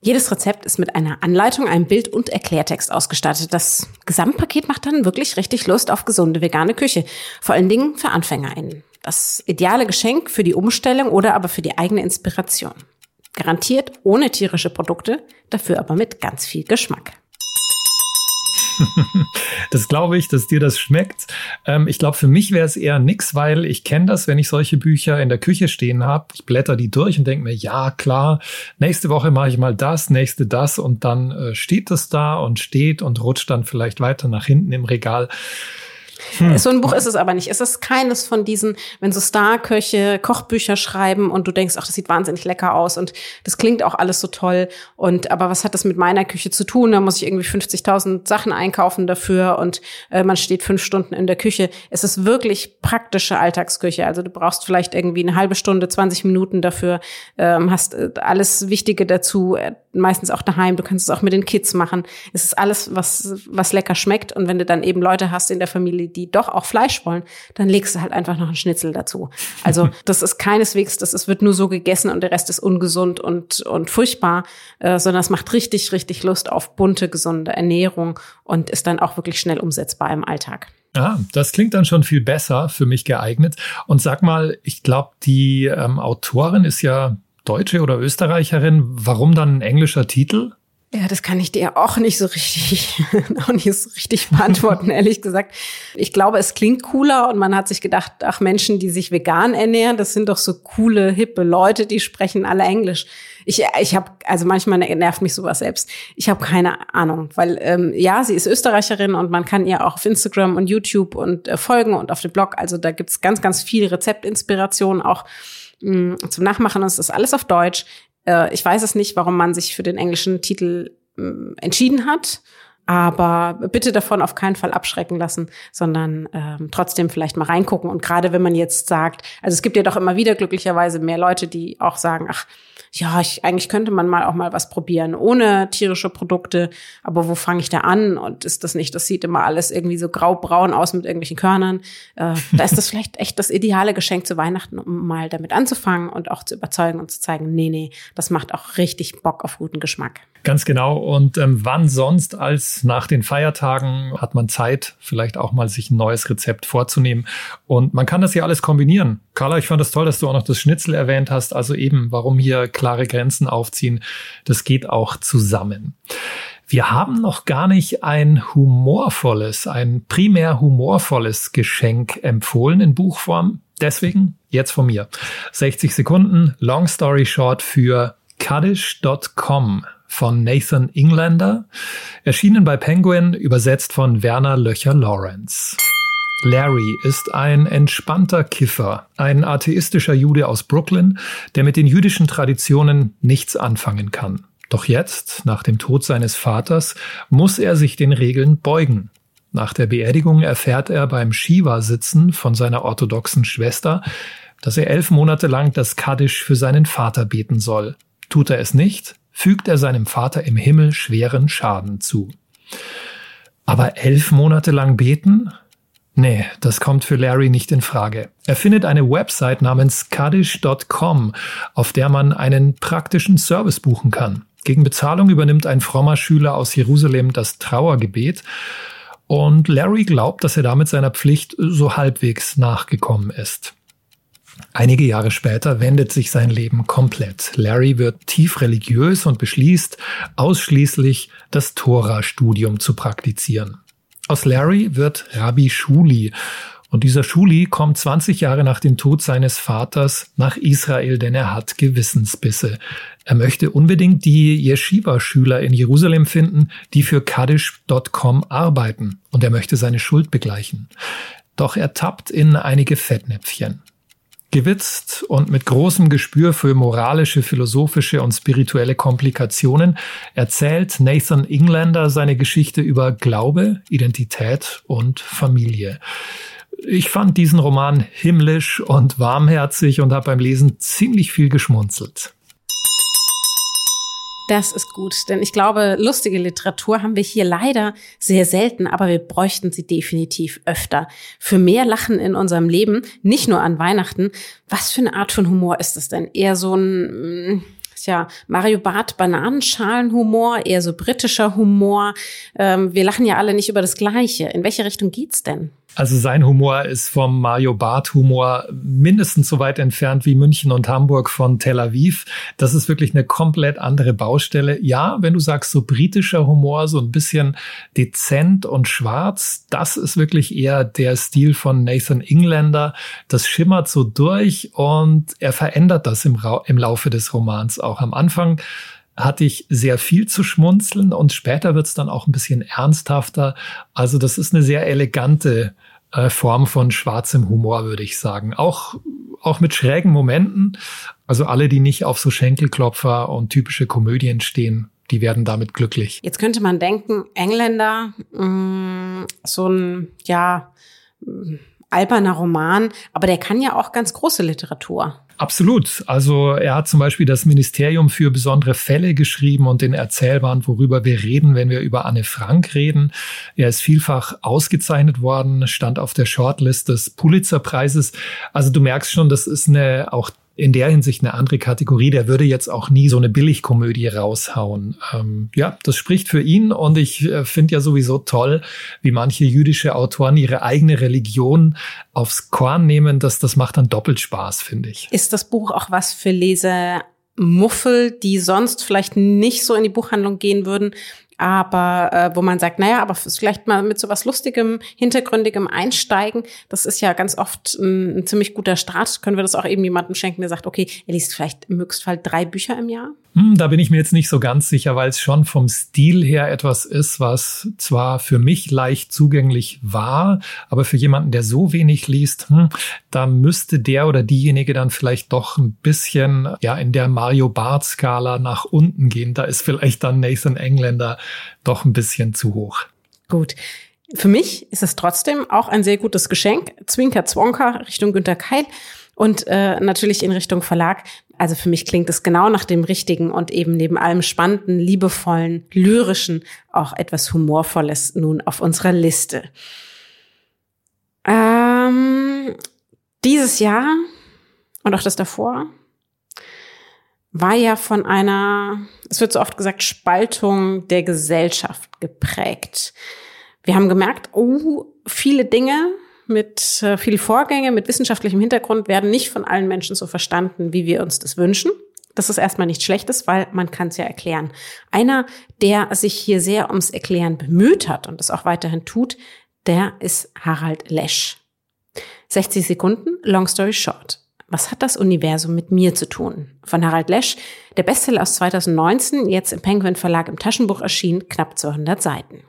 Jedes Rezept ist mit einer Anleitung, einem Bild und Erklärtext ausgestattet. Das Gesamtpaket macht dann wirklich richtig Lust auf gesunde vegane Küche. Vor allen Dingen für AnfängerInnen. Das ideale Geschenk für die Umstellung oder aber für die eigene Inspiration. Garantiert ohne tierische Produkte, dafür aber mit ganz viel Geschmack. [laughs] das glaube ich, dass dir das schmeckt. Ähm, ich glaube, für mich wäre es eher nix, weil ich kenne das, wenn ich solche Bücher in der Küche stehen habe. Ich blätter die durch und denke mir, ja, klar, nächste Woche mache ich mal das, nächste das und dann äh, steht es da und steht und rutscht dann vielleicht weiter nach hinten im Regal. Hm. So ein Buch ist es aber nicht. Es ist keines von diesen, wenn so Starköche Kochbücher schreiben und du denkst, ach, das sieht wahnsinnig lecker aus und das klingt auch alles so toll. Und aber was hat das mit meiner Küche zu tun? Da muss ich irgendwie 50.000 Sachen einkaufen dafür und äh, man steht fünf Stunden in der Küche. Es ist wirklich praktische Alltagsküche. Also du brauchst vielleicht irgendwie eine halbe Stunde, 20 Minuten dafür, ähm, hast äh, alles Wichtige dazu, äh, meistens auch daheim. Du kannst es auch mit den Kids machen. Es ist alles, was, was lecker schmeckt. Und wenn du dann eben Leute hast in der Familie, die doch auch Fleisch wollen, dann legst du halt einfach noch einen Schnitzel dazu. Also [laughs] das ist keineswegs, das ist, wird nur so gegessen und der Rest ist ungesund und, und furchtbar, äh, sondern es macht richtig, richtig Lust auf bunte, gesunde Ernährung und ist dann auch wirklich schnell umsetzbar im Alltag. Ah, das klingt dann schon viel besser für mich geeignet. Und sag mal, ich glaube, die ähm, Autorin ist ja Deutsche oder Österreicherin. Warum dann ein englischer Titel? Ja, das kann ich dir auch nicht so richtig, [laughs] auch nicht so richtig beantworten, ehrlich gesagt. Ich glaube, es klingt cooler und man hat sich gedacht, ach Menschen, die sich vegan ernähren, das sind doch so coole, hippe Leute, die sprechen alle Englisch. Ich, ich habe, also manchmal nervt mich sowas selbst. Ich habe keine Ahnung, weil ähm, ja, sie ist Österreicherin und man kann ihr auch auf Instagram und YouTube und äh, folgen und auf dem Blog. Also da gibt's ganz, ganz viel Rezeptinspiration auch mh, mm, zum Nachmachen. Und es ist alles auf Deutsch. Äh, ich weiß es nicht, warum man sich für den englischen Titel äh, entschieden hat. Aber bitte davon auf keinen Fall abschrecken lassen, sondern ähm, trotzdem vielleicht mal reingucken. Und gerade wenn man jetzt sagt, also es gibt ja doch immer wieder glücklicherweise mehr Leute, die auch sagen, ach, ja, ich, eigentlich könnte man mal auch mal was probieren ohne tierische Produkte, aber wo fange ich da an? Und ist das nicht, das sieht immer alles irgendwie so graubraun aus mit irgendwelchen Körnern. Äh, da ist das vielleicht echt das ideale Geschenk zu Weihnachten, um mal damit anzufangen und auch zu überzeugen und zu zeigen, nee, nee, das macht auch richtig Bock auf guten Geschmack. Ganz genau. Und ähm, wann sonst als nach den Feiertagen hat man Zeit, vielleicht auch mal sich ein neues Rezept vorzunehmen. Und man kann das ja alles kombinieren. Carla, ich fand das toll, dass du auch noch das Schnitzel erwähnt hast. Also eben, warum hier klare Grenzen aufziehen. Das geht auch zusammen. Wir haben noch gar nicht ein humorvolles, ein primär humorvolles Geschenk empfohlen in Buchform. Deswegen jetzt von mir. 60 Sekunden, Long Story Short für kaddish.com von Nathan Englander, erschienen bei Penguin, übersetzt von Werner Löcher-Lawrence. Larry ist ein entspannter Kiffer, ein atheistischer Jude aus Brooklyn, der mit den jüdischen Traditionen nichts anfangen kann. Doch jetzt, nach dem Tod seines Vaters, muss er sich den Regeln beugen. Nach der Beerdigung erfährt er beim Shiva-Sitzen von seiner orthodoxen Schwester, dass er elf Monate lang das Kaddisch für seinen Vater beten soll. Tut er es nicht, fügt er seinem Vater im Himmel schweren Schaden zu. Aber elf Monate lang beten? Nee, das kommt für Larry nicht in Frage. Er findet eine Website namens kaddish.com, auf der man einen praktischen Service buchen kann. Gegen Bezahlung übernimmt ein frommer Schüler aus Jerusalem das Trauergebet und Larry glaubt, dass er damit seiner Pflicht so halbwegs nachgekommen ist. Einige Jahre später wendet sich sein Leben komplett. Larry wird tief religiös und beschließt, ausschließlich das Tora-Studium zu praktizieren. Aus Larry wird Rabbi Shuli. Und dieser Shuli kommt 20 Jahre nach dem Tod seines Vaters nach Israel, denn er hat Gewissensbisse. Er möchte unbedingt die Yeshiva-Schüler in Jerusalem finden, die für Kaddish.com arbeiten. Und er möchte seine Schuld begleichen. Doch er tappt in einige Fettnäpfchen. Gewitzt und mit großem Gespür für moralische, philosophische und spirituelle Komplikationen erzählt Nathan Englander seine Geschichte über Glaube, Identität und Familie. Ich fand diesen Roman himmlisch und warmherzig und habe beim Lesen ziemlich viel geschmunzelt. Das ist gut, denn ich glaube, lustige Literatur haben wir hier leider sehr selten, aber wir bräuchten sie definitiv öfter. Für mehr Lachen in unserem Leben, nicht nur an Weihnachten. Was für eine Art von Humor ist es denn? Eher so ein mm, ja, Mario Barth Bananenschalenhumor, eher so britischer Humor. Ähm, wir lachen ja alle nicht über das Gleiche. In welche Richtung geht's denn? Also sein Humor ist vom Mario Barth Humor mindestens so weit entfernt wie München und Hamburg von Tel Aviv. Das ist wirklich eine komplett andere Baustelle. Ja, wenn du sagst so britischer Humor, so ein bisschen dezent und schwarz, das ist wirklich eher der Stil von Nathan Englander. Das schimmert so durch und er verändert das im, Ra im Laufe des Romans auch. Am Anfang hatte ich sehr viel zu schmunzeln und später wird es dann auch ein bisschen ernsthafter. Also das ist eine sehr elegante äh, Form von schwarzem Humor, würde ich sagen. Auch, auch mit schrägen Momenten. Also alle, die nicht auf so Schenkelklopfer und typische Komödien stehen, die werden damit glücklich. Jetzt könnte man denken, Engländer, mh, mm, so ein, ja, alberner Roman, aber der kann ja auch ganz große Literatur. Absolut. Also er hat zum Beispiel das Ministerium für besondere Fälle geschrieben und den Erzählband, worüber wir reden, wenn wir über Anne Frank reden. Er ist vielfach ausgezeichnet worden, stand auf der Shortlist des Pulitzerpreises. Also du merkst schon, das ist eine auch in der Hinsicht eine andere Kategorie. Der würde jetzt auch nie so eine Billigkomödie raushauen. Ähm, ja, das spricht für ihn und ich äh, finde ja sowieso toll, wie manche jüdische Autoren ihre eigene Religion aufs Korn nehmen. Das, das macht dann doppelt Spaß, finde ich. Ist das Buch auch was für Leser Muffel, die sonst vielleicht nicht so in die Buchhandlung gehen würden, aber äh, wo man sagt, naja, aber vielleicht mal mit so was Lustigem, Hintergründigem einsteigen, das ist ja ganz oft ein, ein, ziemlich guter Start. Können wir das auch eben jemandem schenken, der sagt, okay, er liest vielleicht im Höchstfall drei Bücher im Jahr? Hm, da bin ich mir jetzt nicht so ganz sicher, weil es schon vom Stil her etwas ist, was zwar für mich leicht zugänglich war, aber für jemanden, der so wenig liest, hm, da müsste der oder diejenige dann vielleicht doch ein bisschen ja in der Mario Bart Skala nach unten gehen. Da ist vielleicht dann Nathan Engländer doch ein bisschen zu hoch. Gut. Für mich ist es trotzdem auch ein sehr gutes Geschenk. Zwinker Zwonker Richtung Günter Keil und äh, natürlich in Richtung Verlag. Also für mich klingt es genau nach dem Richtigen und eben neben allem spannenden, liebevollen, lyrischen auch etwas Humorvolles nun auf unserer Liste. Ähm, dieses Jahr und auch das davor war ja von einer, es wird so oft gesagt, Spaltung der Gesellschaft geprägt. Wir haben gemerkt, oh, viele Dinge mit äh, viele Vorgänge mit wissenschaftlichem Hintergrund werden nicht von allen Menschen so verstanden, wie wir uns das wünschen. Das ist erstmal nichts Schlechtes, weil man kann es ja erklären. Einer, der sich hier sehr ums Erklären bemüht hat und es auch weiterhin tut, der ist Harald Lesch. 60 Sekunden, long story short. Was hat das Universum mit mir zu tun? Von Harald Lesch, der Bestseller aus 2019, jetzt im Penguin Verlag im Taschenbuch erschienen, knapp 200 Seiten.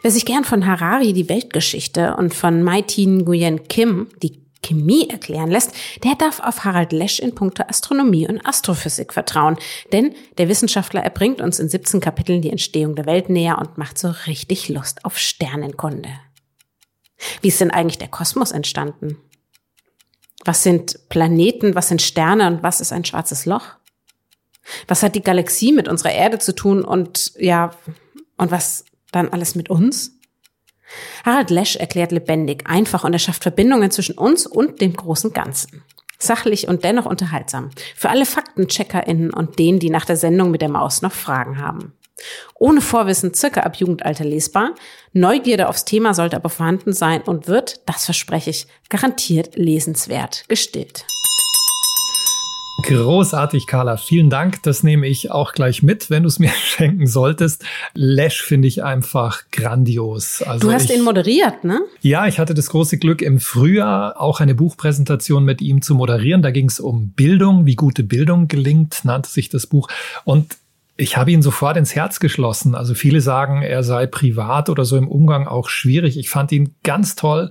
Wer sich gern von Harari die Weltgeschichte und von Maitin Nguyen Kim die Chemie erklären lässt, der darf auf Harald Lesch in puncto Astronomie und Astrophysik vertrauen. Denn der Wissenschaftler erbringt uns in 17 Kapiteln die Entstehung der Welt näher und macht so richtig Lust auf Sternenkunde. Wie ist denn eigentlich der Kosmos entstanden? Was sind Planeten, was sind Sterne und was ist ein schwarzes Loch? Was hat die Galaxie mit unserer Erde zu tun und ja, und was dann alles mit uns? Harald Lesch erklärt lebendig, einfach und er schafft Verbindungen zwischen uns und dem großen Ganzen. Sachlich und dennoch unterhaltsam. Für alle FaktencheckerInnen und denen, die nach der Sendung mit der Maus noch Fragen haben. Ohne Vorwissen circa ab Jugendalter lesbar. Neugierde aufs Thema sollte aber vorhanden sein und wird, das verspreche ich, garantiert lesenswert gestillt. Großartig, Carla. Vielen Dank. Das nehme ich auch gleich mit, wenn du es mir [laughs] schenken solltest. Lash finde ich einfach grandios. Also du hast ich, ihn moderiert, ne? Ja, ich hatte das große Glück, im Frühjahr auch eine Buchpräsentation mit ihm zu moderieren. Da ging es um Bildung, wie gute Bildung gelingt, nannte sich das Buch. Und ich habe ihn sofort ins Herz geschlossen. Also viele sagen, er sei privat oder so im Umgang auch schwierig. Ich fand ihn ganz toll.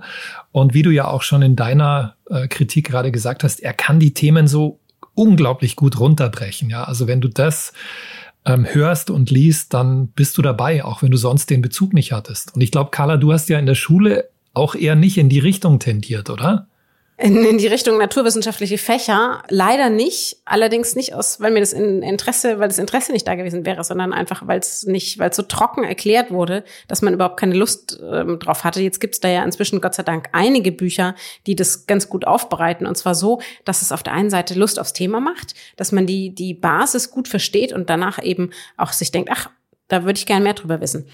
Und wie du ja auch schon in deiner äh, Kritik gerade gesagt hast, er kann die Themen so unglaublich gut runterbrechen. Ja, also wenn du das ähm, hörst und liest, dann bist du dabei, auch wenn du sonst den Bezug nicht hattest. Und ich glaube, Carla, du hast ja in der Schule auch eher nicht in die Richtung tendiert, oder? In, in die Richtung naturwissenschaftliche Fächer. Leider nicht, allerdings nicht aus, weil mir das Interesse, weil das Interesse nicht da gewesen wäre, sondern einfach, weil es nicht, weil es so trocken erklärt wurde, dass man überhaupt keine Lust ähm, drauf hatte. Jetzt gibt's da ja inzwischen Gott sei Dank einige Bücher, die das ganz gut aufbereiten. Und zwar so, dass es auf der einen Seite Lust aufs Thema macht, dass man die, die Basis gut versteht und danach eben auch sich denkt, ach, da würde ich gerne mehr drüber wissen.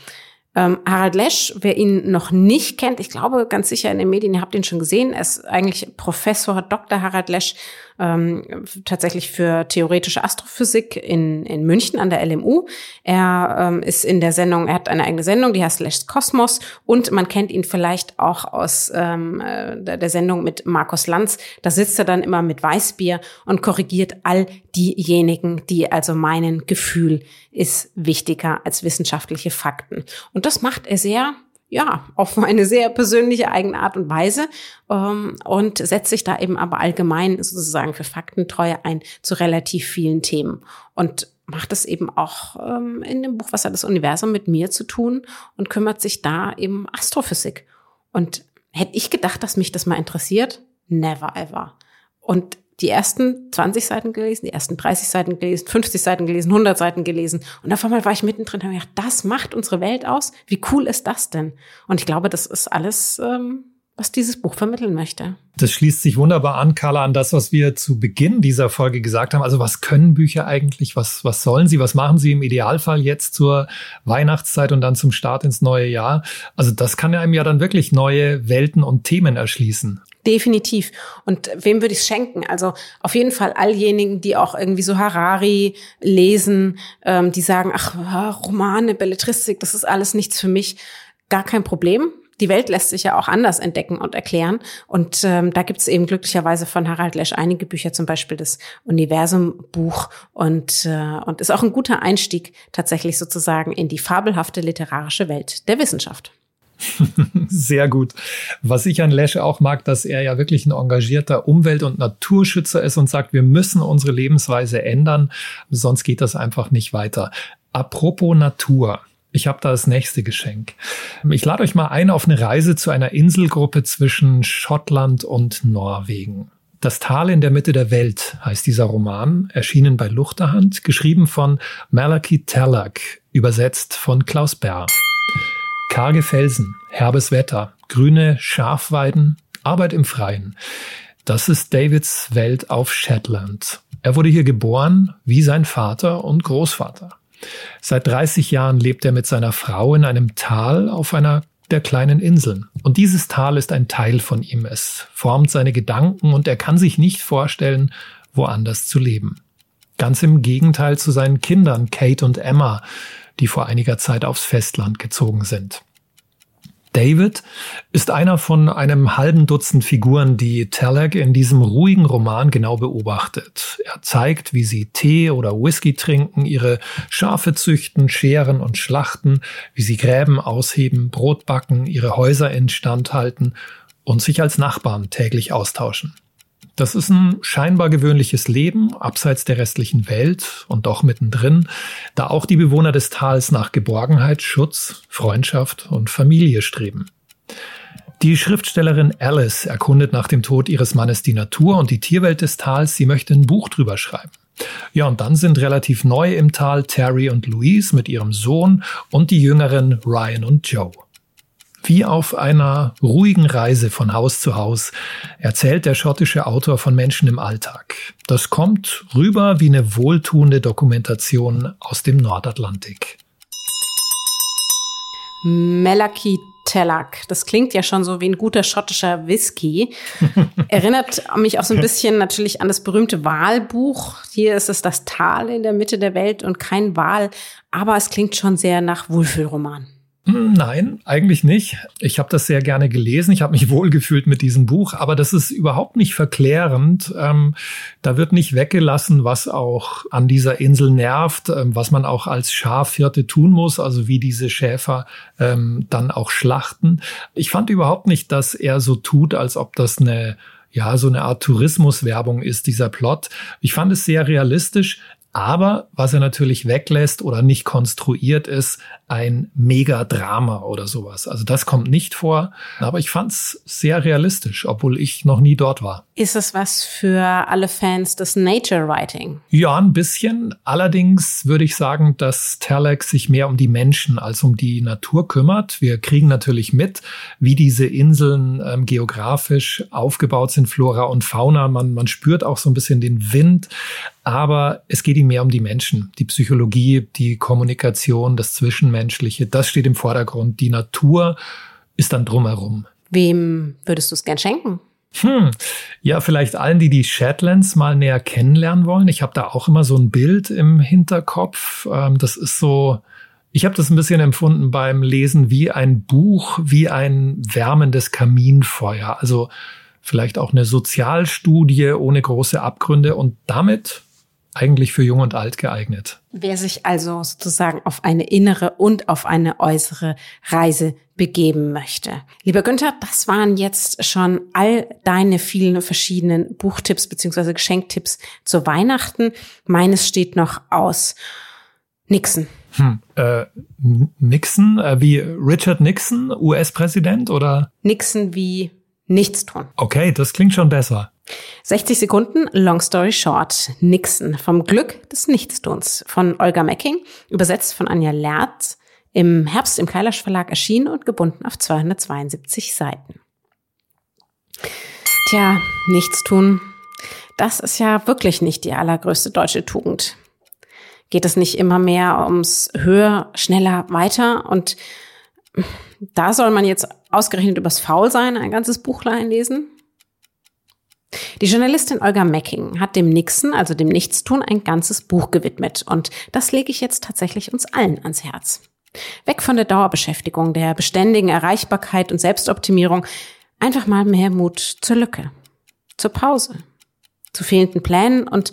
Ähm, Harald Lesch, wer ihn noch nicht kennt, ich glaube ganz sicher in den Medien, ihr habt ihn schon gesehen, er ist eigentlich Professor Dr. Harald Lesch ähm, tatsächlich für theoretische Astrophysik in, in München an der LMU. Er ähm, ist in der Sendung, er hat eine eigene Sendung, die heißt Lesch's Kosmos und man kennt ihn vielleicht auch aus ähm, äh, der Sendung mit Markus Lanz. Da sitzt er dann immer mit Weißbier und korrigiert all diejenigen, die also meinen, Gefühl ist wichtiger als wissenschaftliche Fakten. Und das macht er sehr ja, auf eine sehr persönliche eigene Art und Weise ähm, und setzt sich da eben aber allgemein sozusagen für Faktentreue ein zu relativ vielen Themen und macht es eben auch ähm, in dem Buch Was hat das Universum mit mir zu tun und kümmert sich da eben Astrophysik. Und hätte ich gedacht, dass mich das mal interessiert? Never ever. Und die ersten 20 Seiten gelesen, die ersten 30 Seiten gelesen, 50 Seiten gelesen, 100 Seiten gelesen. Und auf einmal war ich mittendrin und habe gedacht, das macht unsere Welt aus. Wie cool ist das denn? Und ich glaube, das ist alles, ähm, was dieses Buch vermitteln möchte. Das schließt sich wunderbar an, Carla, an das, was wir zu Beginn dieser Folge gesagt haben. Also was können Bücher eigentlich? Was, was sollen sie? Was machen sie im Idealfall jetzt zur Weihnachtszeit und dann zum Start ins neue Jahr? Also das kann einem ja dann wirklich neue Welten und Themen erschließen. Definitiv. Und wem würde ich es schenken? Also auf jeden Fall alljenigen, die auch irgendwie so Harari lesen, ähm, die sagen, ach, Romane, Belletristik, das ist alles nichts für mich. Gar kein Problem. Die Welt lässt sich ja auch anders entdecken und erklären. Und ähm, da gibt es eben glücklicherweise von Harald Lesch einige Bücher, zum Beispiel das Universum-Buch und, äh, und ist auch ein guter Einstieg tatsächlich sozusagen in die fabelhafte literarische Welt der Wissenschaft. [laughs] Sehr gut. Was ich an Lesche auch mag, dass er ja wirklich ein engagierter Umwelt- und Naturschützer ist und sagt, wir müssen unsere Lebensweise ändern, sonst geht das einfach nicht weiter. Apropos Natur. Ich habe da das nächste Geschenk. Ich lade euch mal ein auf eine Reise zu einer Inselgruppe zwischen Schottland und Norwegen. Das Tal in der Mitte der Welt heißt dieser Roman, erschienen bei Luchterhand, geschrieben von Malachi Tallack, übersetzt von Klaus Bär. Karge Felsen, herbes Wetter, grüne Schafweiden, Arbeit im Freien. Das ist Davids Welt auf Shetland. Er wurde hier geboren, wie sein Vater und Großvater. Seit 30 Jahren lebt er mit seiner Frau in einem Tal auf einer der kleinen Inseln. Und dieses Tal ist ein Teil von ihm. Es formt seine Gedanken und er kann sich nicht vorstellen, woanders zu leben. Ganz im Gegenteil zu seinen Kindern, Kate und Emma, die vor einiger Zeit aufs Festland gezogen sind. David ist einer von einem halben Dutzend Figuren, die Tallack in diesem ruhigen Roman genau beobachtet. Er zeigt, wie sie Tee oder Whisky trinken, ihre Schafe züchten, scheren und schlachten, wie sie Gräben ausheben, Brot backen, ihre Häuser instand halten und sich als Nachbarn täglich austauschen. Das ist ein scheinbar gewöhnliches Leben, abseits der restlichen Welt und doch mittendrin, da auch die Bewohner des Tals nach Geborgenheit, Schutz, Freundschaft und Familie streben. Die Schriftstellerin Alice erkundet nach dem Tod ihres Mannes die Natur und die Tierwelt des Tals. Sie möchte ein Buch drüber schreiben. Ja, und dann sind relativ neu im Tal Terry und Louise mit ihrem Sohn und die jüngeren Ryan und Joe. Wie auf einer ruhigen Reise von Haus zu Haus erzählt der schottische Autor von Menschen im Alltag. Das kommt rüber wie eine wohltuende Dokumentation aus dem Nordatlantik. Melaki Tellack. Das klingt ja schon so wie ein guter schottischer Whisky. [laughs] Erinnert mich auch so ein bisschen natürlich an das berühmte Wahlbuch. Hier ist es das Tal in der Mitte der Welt und kein Wal, aber es klingt schon sehr nach Wohlfühlroman. Hm, nein, eigentlich nicht. Ich habe das sehr gerne gelesen. Ich habe mich [laughs] wohlgefühlt mit diesem Buch, aber das ist überhaupt nicht verklärend. Ähm, da wird nicht weggelassen, was auch an dieser Insel nervt, ähm, was man auch als Schafhirte tun muss, also wie diese Schäfer ähm, dann auch schlachten. Ich fand überhaupt nicht, dass er so tut, als ob das eine ja, so eine Art Tourismuswerbung ist, dieser Plot. Ich fand es sehr realistisch. Aber was er natürlich weglässt oder nicht konstruiert ist, ein Megadrama oder sowas. Also das kommt nicht vor. Aber ich fand es sehr realistisch, obwohl ich noch nie dort war. Ist es was für alle Fans des Nature Writing? Ja, ein bisschen. Allerdings würde ich sagen, dass Telex sich mehr um die Menschen als um die Natur kümmert. Wir kriegen natürlich mit, wie diese Inseln ähm, geografisch aufgebaut sind, Flora und Fauna. Man, man spürt auch so ein bisschen den Wind. Aber es geht ihm mehr um die Menschen, die Psychologie, die Kommunikation, das Zwischenmenschliche. Das steht im Vordergrund. Die Natur ist dann drumherum. Wem würdest du es gern schenken? Hm, ja, vielleicht allen, die die Shetlands mal näher kennenlernen wollen. Ich habe da auch immer so ein Bild im Hinterkopf. Ähm, das ist so, ich habe das ein bisschen empfunden beim Lesen wie ein Buch, wie ein wärmendes Kaminfeuer. Also vielleicht auch eine Sozialstudie ohne große Abgründe und damit eigentlich für Jung und Alt geeignet. Wer sich also sozusagen auf eine innere und auf eine äußere Reise begeben möchte. Lieber Günther, das waren jetzt schon all deine vielen verschiedenen Buchtipps beziehungsweise Geschenktipps zu Weihnachten. Meines steht noch aus. Nixon. Hm, äh, Nixon, äh, wie Richard Nixon, US-Präsident oder? Nixon wie nichts tun. Okay, das klingt schon besser. 60 Sekunden, Long Story Short. Nixon vom Glück des Nichtstuns von Olga Mecking, übersetzt von Anja Lerz, im Herbst im Kailash Verlag erschienen und gebunden auf 272 Seiten. Tja, Nichtstun, das ist ja wirklich nicht die allergrößte deutsche Tugend. Geht es nicht immer mehr ums höher, schneller, weiter und da soll man jetzt ausgerechnet übers Faulsein ein ganzes Buchlein lesen? Die Journalistin Olga Mecking hat dem Nixon, also dem Nichtstun, ein ganzes Buch gewidmet. Und das lege ich jetzt tatsächlich uns allen ans Herz. Weg von der Dauerbeschäftigung, der beständigen Erreichbarkeit und Selbstoptimierung. Einfach mal mehr Mut zur Lücke, zur Pause, zu fehlenden Plänen und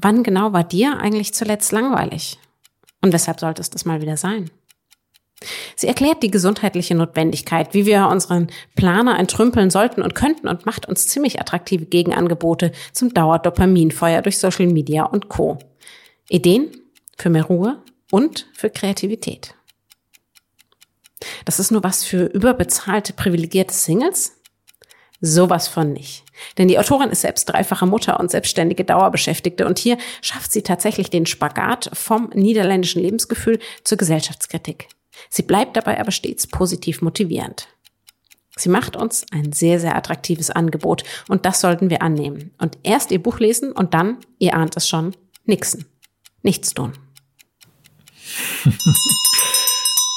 wann genau war dir eigentlich zuletzt langweilig? Und weshalb sollte es das mal wieder sein? Sie erklärt die gesundheitliche Notwendigkeit, wie wir unseren Planer entrümpeln sollten und könnten und macht uns ziemlich attraktive Gegenangebote zum Dauerdopaminfeuer durch Social Media und Co. Ideen für mehr Ruhe und für Kreativität. Das ist nur was für überbezahlte, privilegierte Singles? Sowas von nicht. Denn die Autorin ist selbst dreifache Mutter und selbstständige Dauerbeschäftigte und hier schafft sie tatsächlich den Spagat vom niederländischen Lebensgefühl zur Gesellschaftskritik. Sie bleibt dabei aber stets positiv motivierend. Sie macht uns ein sehr, sehr attraktives Angebot und das sollten wir annehmen. Und erst ihr Buch lesen und dann, ihr ahnt es schon, nixen. Nichts tun. [laughs]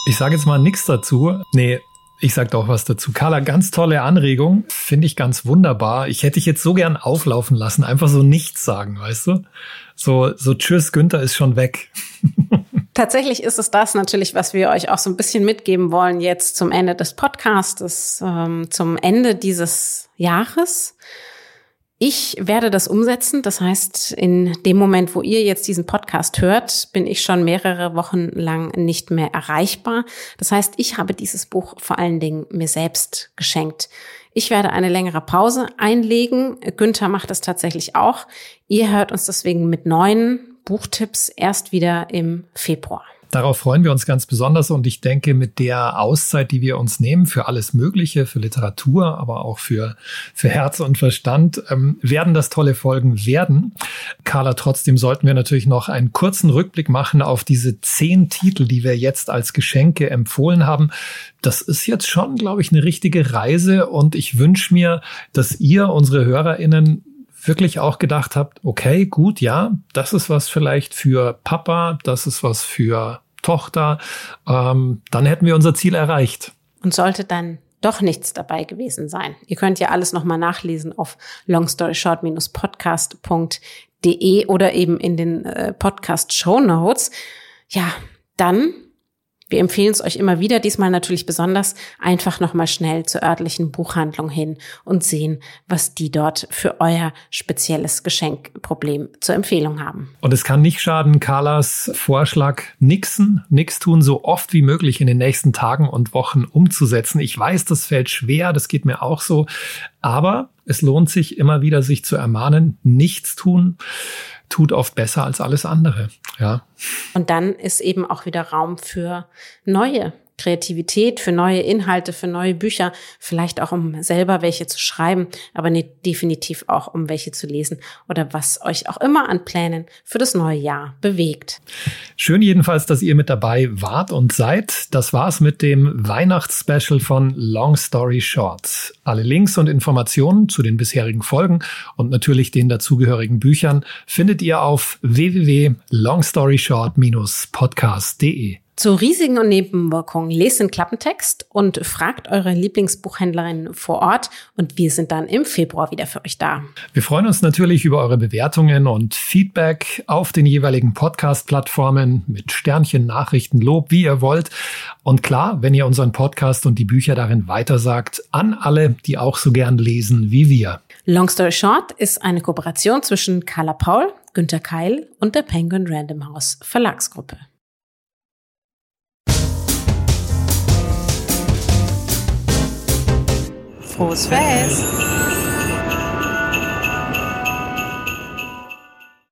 Ich sage jetzt mal nichts dazu. Nee, ich sag doch was dazu. Carla, ganz tolle Anregung. Finde ich ganz wunderbar. Ich hätte dich jetzt so gern auflaufen lassen. Einfach so nichts sagen, weißt du? So, so tschüss, Günther ist schon weg. [laughs] Tatsächlich ist es das natürlich, was wir euch auch so ein bisschen mitgeben wollen jetzt zum Ende des Podcasts, ähm, zum Ende dieses Jahres. Ich werde das umsetzen. Das heißt, in dem Moment, wo ihr jetzt diesen Podcast hört, bin ich schon mehrere Wochen lang nicht mehr erreichbar. Das heißt, ich habe dieses Buch vor allen Dingen mir selbst geschenkt. Ich werde eine längere Pause einlegen. Günther macht das tatsächlich auch. Ihr hört uns deswegen mit neuen Buchtipps erst wieder im Februar. Darauf freuen wir uns ganz besonders und ich denke, mit der Auszeit, die wir uns nehmen für alles Mögliche, für Literatur, aber auch für, für Herz und Verstand, ähm, werden das tolle Folgen werden. Carla, trotzdem sollten wir natürlich noch einen kurzen Rückblick machen auf diese zehn Titel, die wir jetzt als Geschenke empfohlen haben. Das ist jetzt schon, glaube ich, eine richtige Reise und ich wünsche mir, dass ihr, unsere HörerInnen, wirklich auch gedacht habt, okay, gut, ja, das ist was vielleicht für Papa, das ist was für Tochter, ähm, dann hätten wir unser Ziel erreicht. Und sollte dann doch nichts dabei gewesen sein. Ihr könnt ja alles nochmal nachlesen auf longstoryshort-podcast.de oder eben in den äh, Podcast Show Notes. Ja, dann wir empfehlen es euch immer wieder, diesmal natürlich besonders, einfach nochmal schnell zur örtlichen Buchhandlung hin und sehen, was die dort für euer spezielles Geschenkproblem zur Empfehlung haben. Und es kann nicht schaden, Carlas Vorschlag, nixen, nix tun, so oft wie möglich in den nächsten Tagen und Wochen umzusetzen. Ich weiß, das fällt schwer, das geht mir auch so, aber es lohnt sich immer wieder, sich zu ermahnen, nichts tun tut oft besser als alles andere. Ja. Und dann ist eben auch wieder Raum für neue Kreativität, für neue Inhalte, für neue Bücher, vielleicht auch um selber welche zu schreiben, aber definitiv auch um welche zu lesen oder was euch auch immer an Plänen für das neue Jahr bewegt. Schön jedenfalls, dass ihr mit dabei wart und seid. Das war's mit dem Weihnachtsspecial von Long Story Short. Alle Links und Informationen zu den bisherigen Folgen und natürlich den dazugehörigen Büchern findet ihr auf www.longstoryshort-podcast.de. Zu Risiken und Nebenwirkungen lest den Klappentext und fragt eure Lieblingsbuchhändlerin vor Ort und wir sind dann im Februar wieder für euch da. Wir freuen uns natürlich über eure Bewertungen und Feedback auf den jeweiligen Podcast-Plattformen mit Sternchen, Nachrichten, Lob, wie ihr wollt. Und klar, wenn ihr unseren Podcast und die Bücher darin weitersagt, an alle, die auch so gern lesen wie wir. Long Story Short ist eine Kooperation zwischen Carla Paul, Günter Keil und der Penguin Random House Verlagsgruppe. pause fast.